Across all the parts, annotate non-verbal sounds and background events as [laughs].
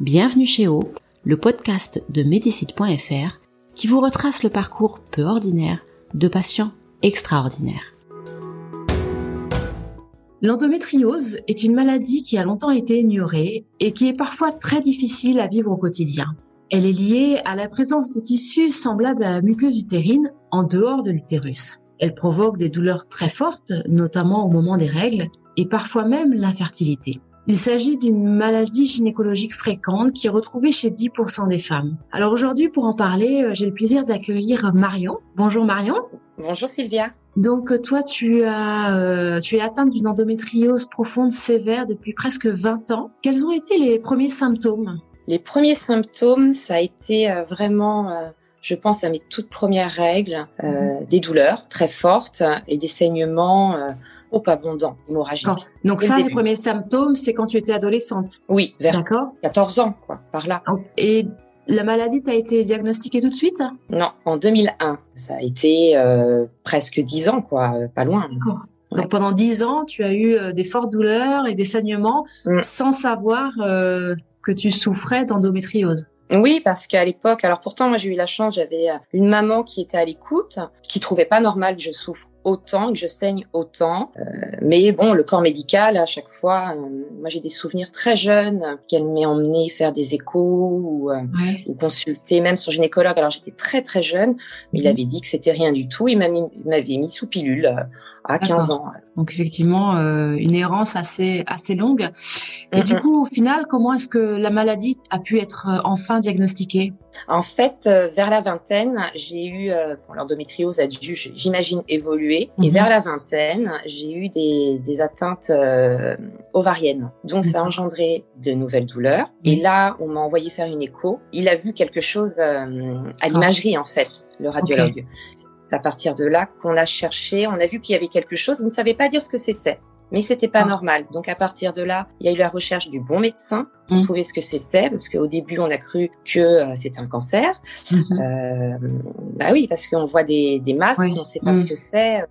Bienvenue chez O, le podcast de Médicite.fr qui vous retrace le parcours peu ordinaire de patients extraordinaires. L'endométriose est une maladie qui a longtemps été ignorée et qui est parfois très difficile à vivre au quotidien. Elle est liée à la présence de tissus semblables à la muqueuse utérine en dehors de l'utérus. Elle provoque des douleurs très fortes, notamment au moment des règles, et parfois même l'infertilité. Il s'agit d'une maladie gynécologique fréquente qui est retrouvée chez 10% des femmes. Alors aujourd'hui, pour en parler, euh, j'ai le plaisir d'accueillir Marion. Bonjour Marion. Bonjour Sylvia. Donc euh, toi, tu as, euh, tu es atteinte d'une endométriose profonde sévère depuis presque 20 ans. Quels ont été les premiers symptômes? Les premiers symptômes, ça a été vraiment je pense à mes toutes premières règles, mhm. des douleurs très fortes et des saignements trop abondant, hémorragique. Donc ça, les premiers symptômes, c'est quand tu étais adolescente Oui, vers 14 ans, quoi, par là. Et la maladie t'a été diagnostiquée tout de suite? Non, en 2001. Ça a été euh, presque 10 ans, quoi, euh, pas loin. D'accord. Donc pendant 10 ans, tu as eu euh, des fortes douleurs et des saignements mm. sans savoir que tu souffrais d'endométriose. Oui, parce qu'à l'époque, alors pourtant moi j'ai eu la chance, j'avais une maman qui était à l'écoute, qui trouvait pas normal que je souffre autant, que je saigne autant. Euh, mais bon, le corps médical, à chaque fois, euh, moi j'ai des souvenirs très jeunes qu'elle m'ait emmené faire des échos ou, euh, ou, consulter, même son gynécologue. Alors j'étais très très jeune, mais il mhm. avait dit que c'était rien du tout. Il m'avait mis sous pilule à 15 ans. Donc effectivement, une errance assez assez longue. Et du mhm. coup, au final, comment est-ce que la maladie a pu être enfin diagnostiquée? En fait, vers la vingtaine, j'ai eu, pour l'endométriose a dû, j'imagine, évoluer et mhm. vers la vingtaine, j'ai eu des, des atteintes euh, ovariennes. Donc, ça a engendré de nouvelles douleurs. Et là, on m'a envoyé faire une écho. Il a vu quelque chose euh, à ah. l'imagerie, en fait, le radiologue. C'est à partir de là qu'on a cherché. On a vu qu'il y avait quelque chose. Il ne savait pas dire ce que c'était mais c'était pas ah. normal. Donc à partir de là, il y a eu la recherche du bon médecin pour mhm. trouver ce que c'était, parce qu'au début on a cru que euh, c'était un cancer. Euh, bah oui, parce qu'on voit des, des masses, on ne sait pas ce mhm. que c'est.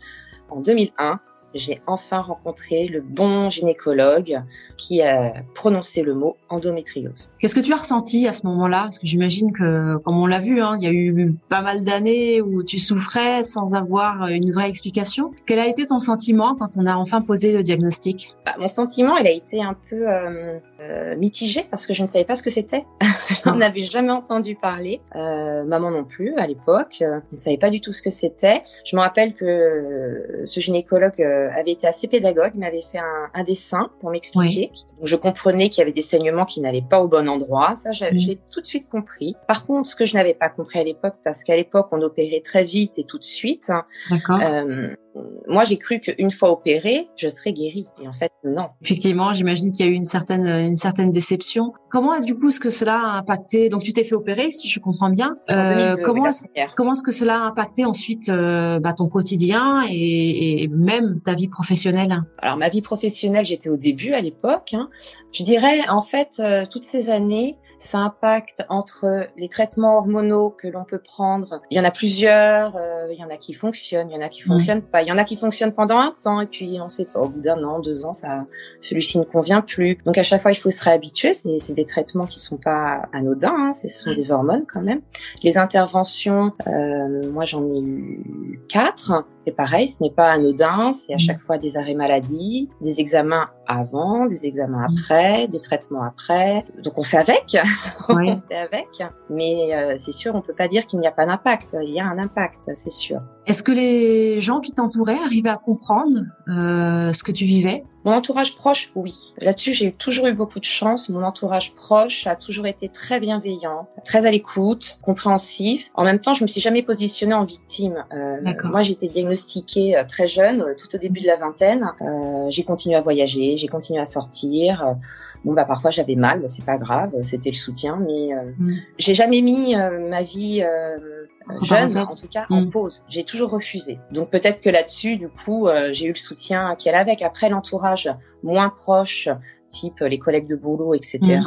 En 2001, j'ai enfin rencontré le bon gynécologue qui a prononcé le mot endométriose. Qu'est-ce que tu as ressenti à ce moment-là? Parce que j'imagine que, comme on l'a vu, hein, il y a eu pas mal d'années où tu souffrais sans avoir une vraie explication. Quel a été ton sentiment quand on a enfin posé le diagnostic? Bah, Mon sentiment, il a été un peu euh, euh, mitigé parce que je ne savais pas ce que c'était. [laughs] On n'avait jamais entendu parler. Euh, maman non plus à l'époque. Je ne savait pas du tout ce que c'était. Je me rappelle que ce gynécologue avait été assez pédagogue, m'avait fait un, un, dessin pour m'expliquer. Je comprenais qu'il y avait des saignements qui n'allaient pas au bon endroit. Ça, mm. j'ai tout de suite compris. Par contre, ce que je n'avais pas compris à l'époque, parce qu'à l'époque, on opérait très vite et tout de suite. D'accord. Euh, moi, j'ai cru qu'une fois opérée, je serais guérie. Et en fait, non. Effectivement, j'imagine qu'il y a eu une certaine, une certaine déception. Comment, du coup, est-ce que cela a impacté? Donc, tu t'es fait opérer, si je comprends bien. Euh, comment, est-ce, comment est-ce que cela a impacté ensuite euh, bah, ton quotidien et, et, même ta vie professionnelle? Alors, ma vie professionnelle, j'étais au début à l'époque. Hein. Je dirais, en fait, euh, toutes ces années, ça impacte entre les traitements hormonaux que l'on peut prendre. Il y en a plusieurs. Euh, il y en a qui fonctionnent, il y en a qui fonctionnent pas. Il y en a qui fonctionnent pendant un temps et puis on sait pas. Au bout d'un an, deux ans, ça, celui-ci ne convient plus. Donc à chaque fois, il faut se réhabituer. C'est, c'est des traitements qui sont pas anodins. Hein. Ce sont des hormones quand même. Les interventions, euh, moi j'en ai eu quatre. C'est pareil, ce n'est pas anodin, c'est à mm. chaque fois des arrêts maladie, des examens avant, des examens mm. après, des traitements après. Donc on fait avec, [laughs] on fait avec. Mais euh, c'est sûr, on peut pas dire qu'il n'y a pas d'impact. Il y a un impact, c'est sûr. Est-ce que les gens qui t'entouraient arrivaient à comprendre euh, ce que tu vivais? Mon entourage proche, oui. Là-dessus, j'ai toujours eu beaucoup de chance. Mon entourage proche a toujours été très bienveillant, très à l'écoute, compréhensif. En même temps, je me suis jamais positionnée en victime. Euh, moi, j'ai été diagnostiquée euh, très jeune, tout au début de la vingtaine. Euh, j'ai continué à voyager, j'ai continué à sortir. Bon bah parfois j'avais mal, c'est pas grave, c'était le soutien, mais euh, mm. j'ai jamais mis ma vie jeune, en tout cas, en mm. pause. J'ai toujours refusé. Donc peut-être que là-dessus, du coup, euh, j'ai eu le soutien qu'elle avait. Après, l'entourage moins proche, type les collègues de boulot, etc.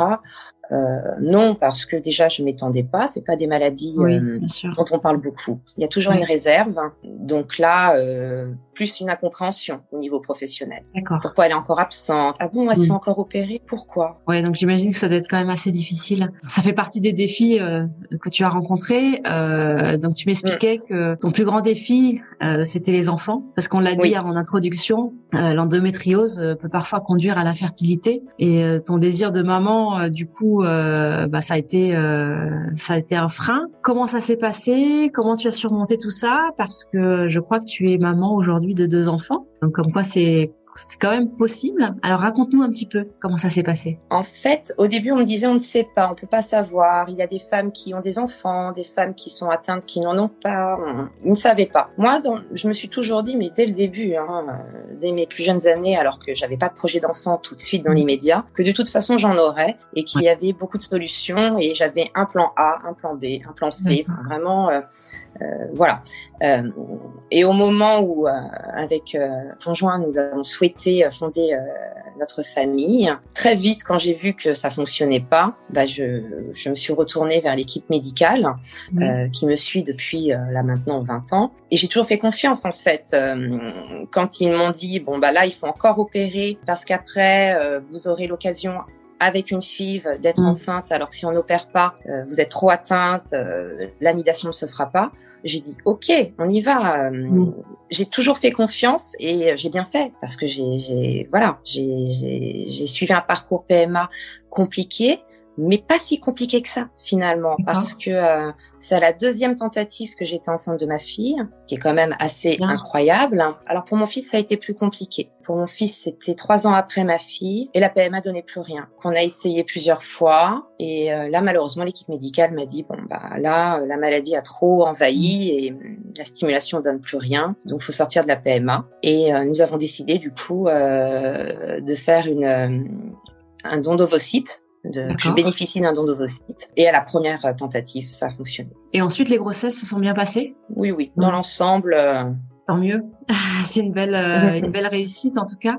Euh, non, parce que déjà je m'étendais pas. C'est pas des maladies euh, dont on parle beaucoup. Il y a toujours une réserve. Donc là, euh, plus une incompréhension au niveau professionnel. D'accord. Pourquoi elle est encore absente? Ah bon, elle se fait encore opérer? Pourquoi? Ouais, donc j'imagine que ça doit être quand même assez difficile. Ça fait partie des défis euh, que tu as rencontrés. Euh, donc tu m'expliquais mm. que ton plus grand défi, euh, c'était les enfants, parce qu'on l'a dit à mon introduction, l'endométriose peut parfois conduire à l'infertilité et ton désir de maman, du coup euh, bah, ça a été euh, ça a été un frein. Comment ça s'est passé? Comment tu as surmonté tout ça? Parce que je crois que tu es maman aujourd'hui de deux enfants. Donc comme quoi c'est c'est quand même possible. Alors raconte-nous un petit peu comment ça s'est passé. En fait, au début, on me disait on ne sait pas, on peut pas savoir. Il y a des femmes qui ont des enfants, des femmes qui sont atteintes qui n'en ont pas. Ils ne savaient pas. Moi, je me suis toujours dit, mais dès le début, hein, dès mes plus jeunes années, alors que j'avais pas de projet d'enfant tout de suite dans l'immédiat, que de toute façon j'en aurais et qu'il y avait beaucoup de solutions et j'avais un plan A, un plan B, un plan C. vraiment, euh, euh, voilà. Euh, et au moment où, euh, avec conjoint, nous avons souhaité fonder notre famille, très vite, quand j'ai vu que ça fonctionnait pas, bah, je, je me suis retournée vers l'équipe médicale qui me suit depuis là maintenant 20 ans. Et j'ai toujours fait confiance en fait. quand ils m'ont dit bon bah là il faut encore opérer parce qu'après vous aurez l'occasion avec une FIV d'être mm. enceinte alors que si on n'opère pas, vous êtes trop atteinte, l'anidation ne se fera pas j'ai dit ok, on y va. Euh, mm. J'ai toujours fait confiance et j'ai bien fait parce que j'ai, voilà, j'ai suivi un parcours PMA compliqué, mais pas si compliqué que ça finalement, parce que euh, c'est à la deuxième tentative que j'étais enceinte de ma fille, qui est quand même assez incroyable. Alors pour mon fils, ça a été plus compliqué. Pour mon fils, c'était trois ans après ma fille, et la PMA donnait plus rien. Qu'on a essayé plusieurs fois, et euh, là malheureusement l'équipe médicale m'a dit bon bah là la maladie a trop envahi et la stimulation donne plus rien, donc faut sortir de la PMA. Et euh, nous avons décidé du coup de faire une un don d'ovocytes de, je bénéficie d'un don d'ovocytes. Et à la première euh, tentative, ça a fonctionné. Et ensuite, les grossesses se sont bien passées? Oui, oui. Dans l'ensemble. Euh, Tant mieux. [laughs] C'est une belle, euh, une belle réussite en tout cas.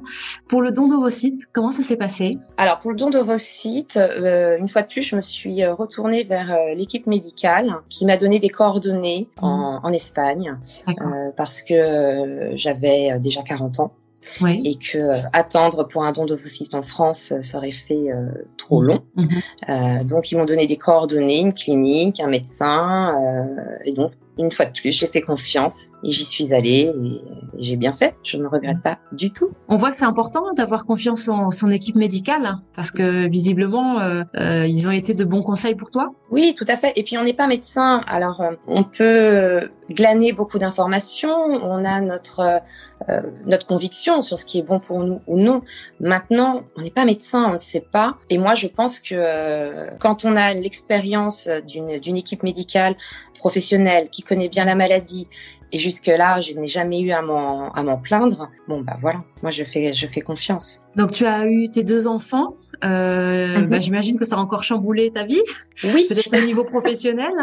Pour le don d'ovocytes, comment ça s'est passé? Alors pour le don d'ovocytes, euh, une fois de plus, je me suis retournée vers l'équipe médicale qui m'a donné des coordonnées en, mmh. en Espagne parce que j'avais déjà 40 ans oui. et que euh, attendre pour un don d'ovocytes en France, euh, ça aurait fait euh, trop mhm. long. Mhm. donc ils m'ont donné des coordonnées, une clinique, un médecin, et donc une fois de plus, j'ai fait confiance et j'y suis allée et, j'ai bien fait. Je ne regrette pas du tout. On voit que c'est important d'avoir confiance en son équipe médicale hein, parce que visiblement, euh, euh, ils ont été de bons conseils pour toi. Oui, tout à fait. Et puis on n'est pas médecin, alors euh, on peut glaner beaucoup d'informations. On a notre notre conviction sur ce qui est bon pour nous ou non. Maintenant, on n'est pas médecin, on ne sait pas. Et moi, je pense que quand on a l'expérience d'une d'une équipe médicale professionnel qui connaît bien la maladie et jusque là je n'ai jamais eu à m'en à m'en plaindre bon bah voilà moi je fais je fais confiance donc tu as eu tes deux enfants euh, mhm. bah, j'imagine que ça a encore chamboulé ta vie oui peut-être au niveau professionnel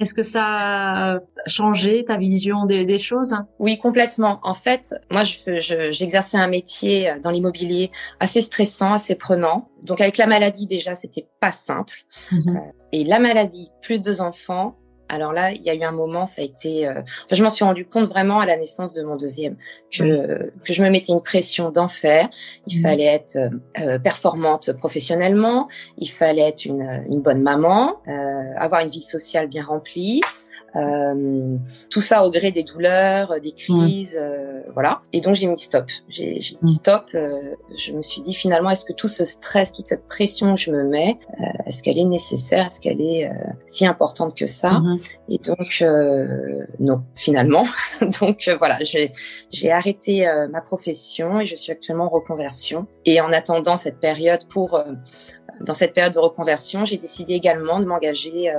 est-ce que ça a changé ta vision des, des choses? Oui, complètement. En fait, moi, j'exerçais je, un métier dans l'immobilier assez stressant, assez prenant. Donc, avec la maladie, déjà, c'était pas simple. Mhm. Euh, et la maladie, plus deux enfants, alors là, il y a eu un moment, ça a été. Euh, je m'en suis rendu compte vraiment à la naissance de mon deuxième que que je me mettais une pression d'enfer. Il mmh. fallait être euh, euh, performante professionnellement, il fallait être une, une bonne maman, avoir une vie sociale bien remplie, euh, tout ça au gré des douleurs, des crises, euh, voilà. Et donc j'ai mis stop. J'ai dit stop. Euh, je me suis dit finalement, est-ce que tout ce stress, toute cette pression que je me mets, est-ce qu'elle est nécessaire? Est-ce qu'elle est si importante que ça? Mm-hmm. Et donc non, finalement. [laughs] donc voilà, j'ai arrêté ma profession et je suis actuellement en reconversion. Et en attendant cette période pour dans cette période de reconversion, j'ai décidé également de m'engager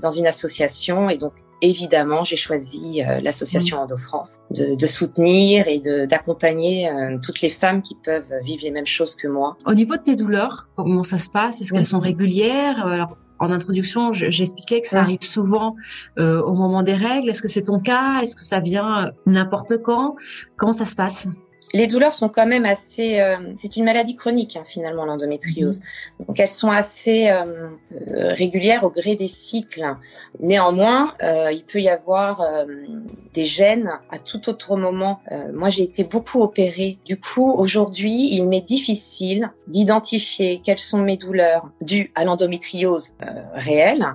dans une association et donc évidemment, j'ai choisi euh, l'association mmh. Endo-France de, de, soutenir et d'accompagner euh, toutes les femmes qui peuvent vivre les mêmes choses que moi. Au niveau de tes douleurs, comment ça se passe? Est-ce qu'elles sont régulières? Alors, en introduction, j'expliquais que ça arrive souvent euh, au moment des règles. Est-ce que c'est ton cas? Est-ce que ça vient n'importe quand? Comment ça se passe? Les douleurs sont quand même assez. Euh, c'est une maladie chronique hein, finalement l'endométriose. Mhm. Donc elles sont assez euh, euh, régulières au gré des cycles. Néanmoins, il peut y avoir des gènes à tout autre moment. moi, j'ai été beaucoup opérée. Du coup, aujourd'hui, il m'est difficile d'identifier quelles sont mes douleurs dues à l'endométriose réelle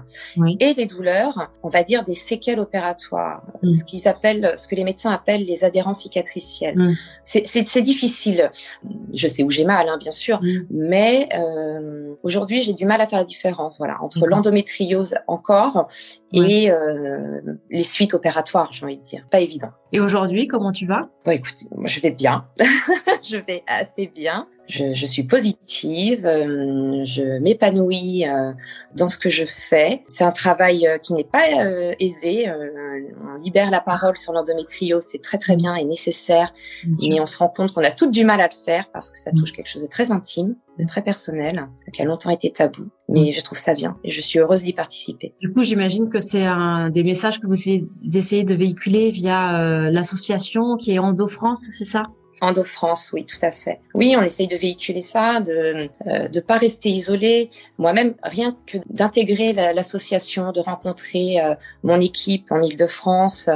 et les douleurs, on va dire, des séquelles opératoires, mhm. ce qu'ils appellent, ce que les médecins appellent les adhérences cicatricielles. Mhm c'est difficile. Je sais où j'ai mal, hein, bien sûr, mm. mais euh, aujourd'hui j'ai du mal à faire la différence, voilà, entre l'endométriose encore et euh, les suites opératoires, j'ai envie de dire. Pas évident. Et aujourd'hui, comment tu vas? Bon, écoute, moi je vais bien. [laughs] je vais assez bien je, je, suis positive, euh, je m'épanouis euh, dans ce que je fais. C'est un travail euh, qui n'est pas aisé. on libère la parole sur l'endométriose, c'est très très bien et nécessaire, mais on se rend compte qu'on a toutes du mal à le faire parce que ça touche quelque chose de très intime, de très personnel, qui a longtemps été tabou. Mais je trouve ça bien et je suis heureuse d'y participer. Du coup, j'imagine que c'est un des messages que vous essayez de véhiculer via l'association qui est Endo France, c'est ça? Endo France, oui, tout à fait. Oui, on essaye de véhiculer ça, de euh, de pas rester isolé. Moi-même, rien que d'intégrer l'association, de rencontrer euh, mon équipe en Île-de-France,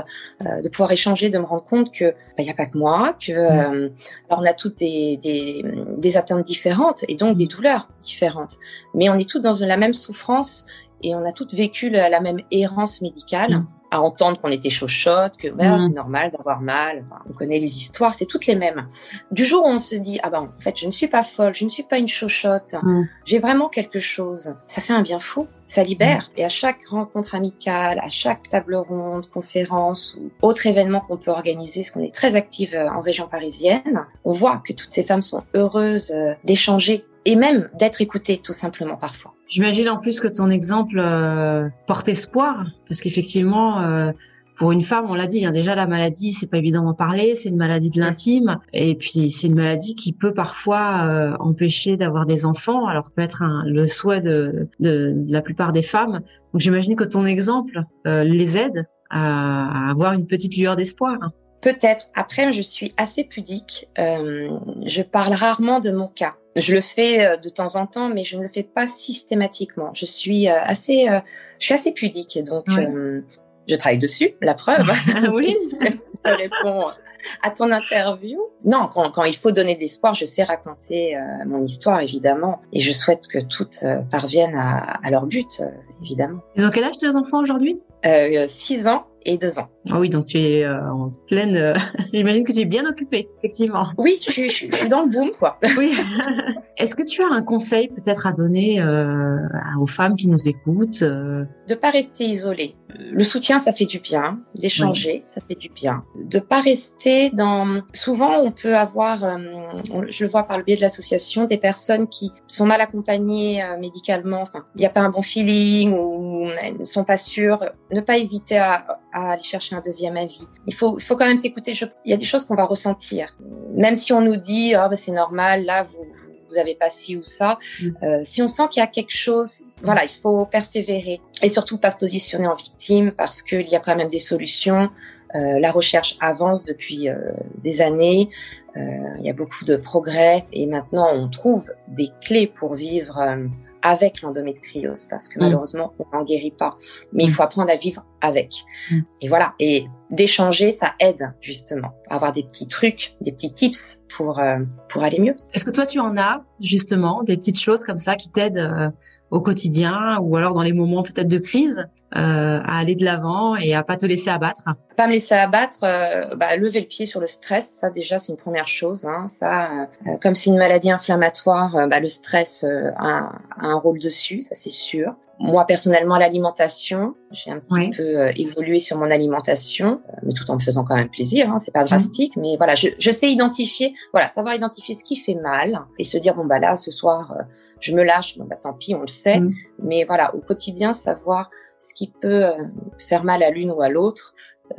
euh, de pouvoir échanger, de me rendre compte que il bah, n'y a pas que moi, que euh, alors on a toutes des, des, des atteintes différentes et donc des douleurs différentes, mais on est toutes dans la même souffrance et on a toutes vécu la, la même errance médicale. À entendre qu'on était chochotte, que bah, c'est normal d'avoir mal. Enfin, on connaît les histoires, c'est toutes les mêmes. Du jour où on se dit ah ben en fait je ne suis pas folle, je ne suis pas une chochotte, mm. j'ai vraiment quelque chose. Ça fait un bien fou, ça libère. Mm. Et à chaque rencontre amicale, à chaque table ronde, conférence ou autre événement qu'on peut organiser, parce qu'on est très active euh, en région parisienne, on voit que toutes ces femmes sont heureuses euh, d'échanger et même d'être écoutées tout simplement parfois. J'imagine en plus que ton exemple euh, porte espoir, parce qu'effectivement, euh, pour une femme, on l'a dit, hein, déjà la maladie, c'est pas évident d'en parler, c'est une maladie de l'intime, et puis c'est une maladie qui peut parfois euh, empêcher d'avoir des enfants, alors peut être un, le souhait de, de, de, la plupart des femmes. Donc j'imagine que ton exemple les aide à, à avoir une petite lueur d'espoir. Peut-être. Après, je suis assez pudique. Euh, je parle rarement de mon cas. Je le fais euh, de temps en temps, mais je ne le fais pas systématiquement. Je suis euh, assez, je suis assez pudique, donc je travaille dessus. La preuve, oui, [laughs] je réponds à ton interview. Non, quand, quand il faut donner de l'espoir, je sais raconter mon histoire, évidemment, et je souhaite que toutes parviennent à, à, leur but, évidemment. Ils ont quel âge tes enfants aujourd'hui? Euh, 6 ans et deux ans. Ah oui, donc tu es euh, en pleine. Euh, [laughs] j'imagine que tu es bien occupée, effectivement. Oui, je suis, je suis dans le boom, quoi. [laughs] oui. Est-ce que tu as un conseil peut-être à donner euh, aux femmes qui nous écoutent. De pas rester isolée. Le soutien, ça fait du bien. D'échanger, ça fait du bien. De pas rester dans. Souvent, on peut avoir, je le vois par le biais de l'association, des personnes qui sont mal accompagnées médicalement. Enfin, il n'y a pas un bon feeling ou ne sont pas sûres. Ne pas hésiter à à aller chercher un deuxième avis. Il faut, il faut quand même s'écouter. Il y a des choses qu'on va ressentir. Même si on nous dit, oh, bah, c'est normal, là, vous, vous avez pas ci ou ça. Mm. Euh, si on sent qu'il y a quelque chose, voilà, il faut persévérer et surtout pas se positionner en victime parce qu'il y a quand même des solutions. Euh, la recherche avance depuis euh, des années. Euh, il y a beaucoup de progrès et maintenant on trouve des clés pour vivre euh, avec l'endométriose parce que mm. malheureusement on n'en guérit pas mais il mm. faut apprendre à vivre avec mm. et voilà et d'échanger ça aide justement à avoir des petits trucs des petits tips pour euh, pour aller mieux est-ce que toi tu en as justement des petites choses comme ça qui t'aident euh, au quotidien ou alors dans les moments peut-être de crise? À aller de l'avant et à pas te laisser abattre Pas me laisser abattre, bah, lever le pied sur le stress, ça déjà c'est une première chose. Hein. Ça, comme c'est une maladie inflammatoire, bah, le stress a, a, un rôle dessus, ça c'est sûr. Moi personnellement, l'alimentation, j'ai un petit peu euh, évolué sur mon alimentation, euh, mais tout en me faisant quand même plaisir. Hein, c'est pas mhm. drastique, mais voilà, je, je, sais identifier, voilà, savoir identifier ce qui fait mal et se dire bon bah là ce soir euh, je me lâche, bon bah tant pis, on le sait. Mhm. Mais voilà, au quotidien, savoir ce qui peut faire mal à l'une ou à l'autre,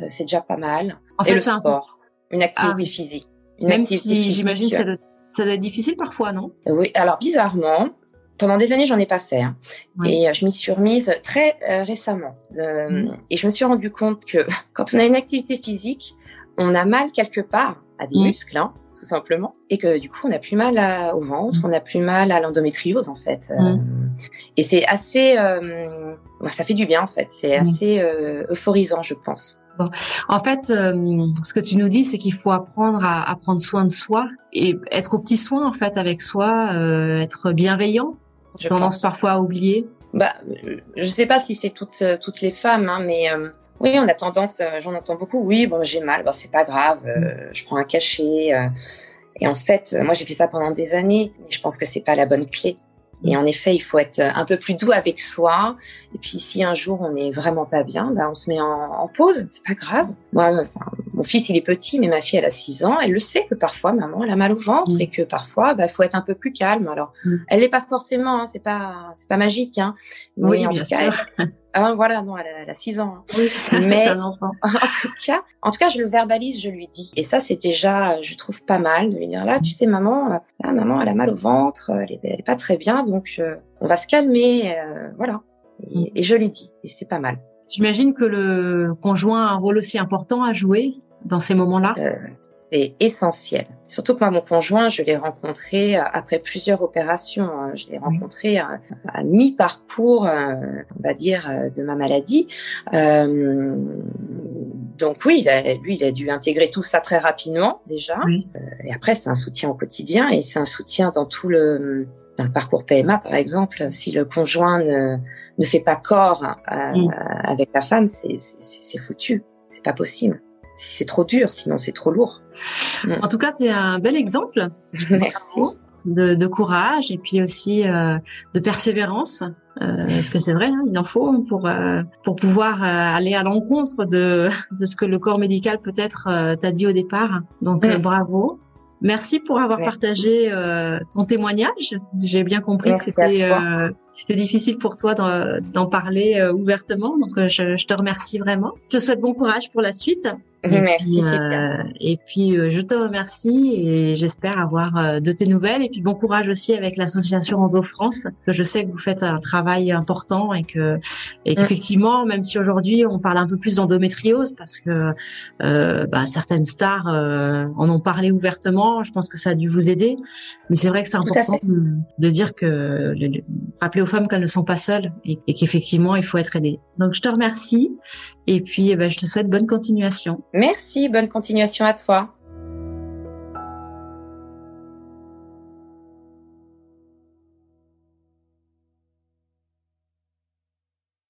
c'est déjà pas mal. En et le sport, une activité ah physique. Une Même si j'imagine ça doit, ça doit être difficile parfois, non? Oui, alors bizarrement, pendant des années, j'en ai pas fait. Hein. Et euh, je m'y suis remise très euh, récemment. Euh, mm. Et je me suis rendu compte que [laughs] quand on a une activité physique, on a mal quelque part à des mm. muscles, hein, tout simplement. Et que du coup, on a plus mal à, au ventre, mm. on a plus mal à l'endométriose, en fait. et c'est assez... ça fait du bien, en fait. C'est assez euphorisant, je pense. En fait, ce que tu nous dis, c'est qu'il faut apprendre à, à, prendre soin de soi et être au petit soin en fait avec soi, être bienveillant je tendance parfois à oublier Bah, je sais pas si c'est toutes euh, toutes les femmes, hein, mais euh, oui, on a tendance. Euh, j'en entends beaucoup. Oui, bon, j'ai mal. Bon, c'est pas grave. Mm. je prends un cachet. et en fait, moi, j'ai fait ça pendant des années. Mais je pense que c'est pas la bonne clé. Et en effet, il faut être un peu plus doux avec soi. Et puis, si un jour on n'est vraiment pas bien, bah, on se met en, en pause. C'est pas grave. Moi, enfin, mon fils, il est petit, mais ma fille, elle a 6 ans. Elle le sait que parfois, maman, elle a mal au ventre mm. et que parfois, bah, faut être un peu plus calme. Alors, mm. elle n'est pas forcément, hein, c'est pas, c'est pas magique, hein. oui, en bien tout sûr. Cas, ah, voilà, non, elle a, 6 ans. Hein. Oui, mais un enfant. [laughs] en tout cas, en tout cas, je le verbalise, je lui dis. Et ça, c'est déjà, je trouve pas mal de lui dire là, tu sais, maman, là, maman, elle a mal au ventre, elle est, elle est pas très bien, donc euh, on va se calmer, euh, voilà. Et, mm. et je l'ai dit, et c'est pas mal. J'imagine que le conjoint a un rôle aussi important à jouer dans ces moments-là. Euh, c'est essentiel. Surtout que moi, mon conjoint, je l'ai rencontré euh, après plusieurs opérations. Hein. Je l'ai rencontré à, mi-parcours, euh, on va dire, de ma maladie. Euh, donc oui, lui, il a dû intégrer tout ça très rapidement déjà. et après, c'est un soutien au quotidien et c'est un soutien dans tout le dans le parcours PMA, par exemple, si le conjoint ne, ne fait pas corps euh, avec la femme, c'est foutu. C'est pas possible. C'est trop dur, sinon c'est trop lourd. En tout cas, tu es un bel exemple. Merci. De, de, courage et puis aussi euh, de persévérance. Euh, parce que c'est vrai, hein, il en faut pour euh, pour pouvoir euh, aller à l'encontre de [laughs] de ce que le corps médical peut-être t'a dit au départ. Donc mm. bravo. Merci pour avoir partagé euh, ton témoignage. J'ai bien compris que c'était euh, c'était difficile pour toi d'en parler euh, ouvertement, donc je, je, te remercie vraiment. Je te souhaite bon courage pour la suite. Merci. Euh, et puis, euh, je te remercie et j'espère avoir euh, de tes nouvelles. Et puis, bon courage aussi avec l'association Endo France. Que je sais que vous faites un travail important et que, et mm. qu'effectivement, même si aujourd'hui on parle un peu plus d'endométriose parce que bah, certaines stars en ont parlé ouvertement, je pense que ça a dû vous aider. Mais c'est vrai que c'est important de, dire que rappeler aux femmes qu'elles ne sont pas seules et, qu'effectivement il faut être aidé. Donc, je te remercie et puis, eh ben, je te souhaite bonne continuation. Merci, bonne continuation à toi.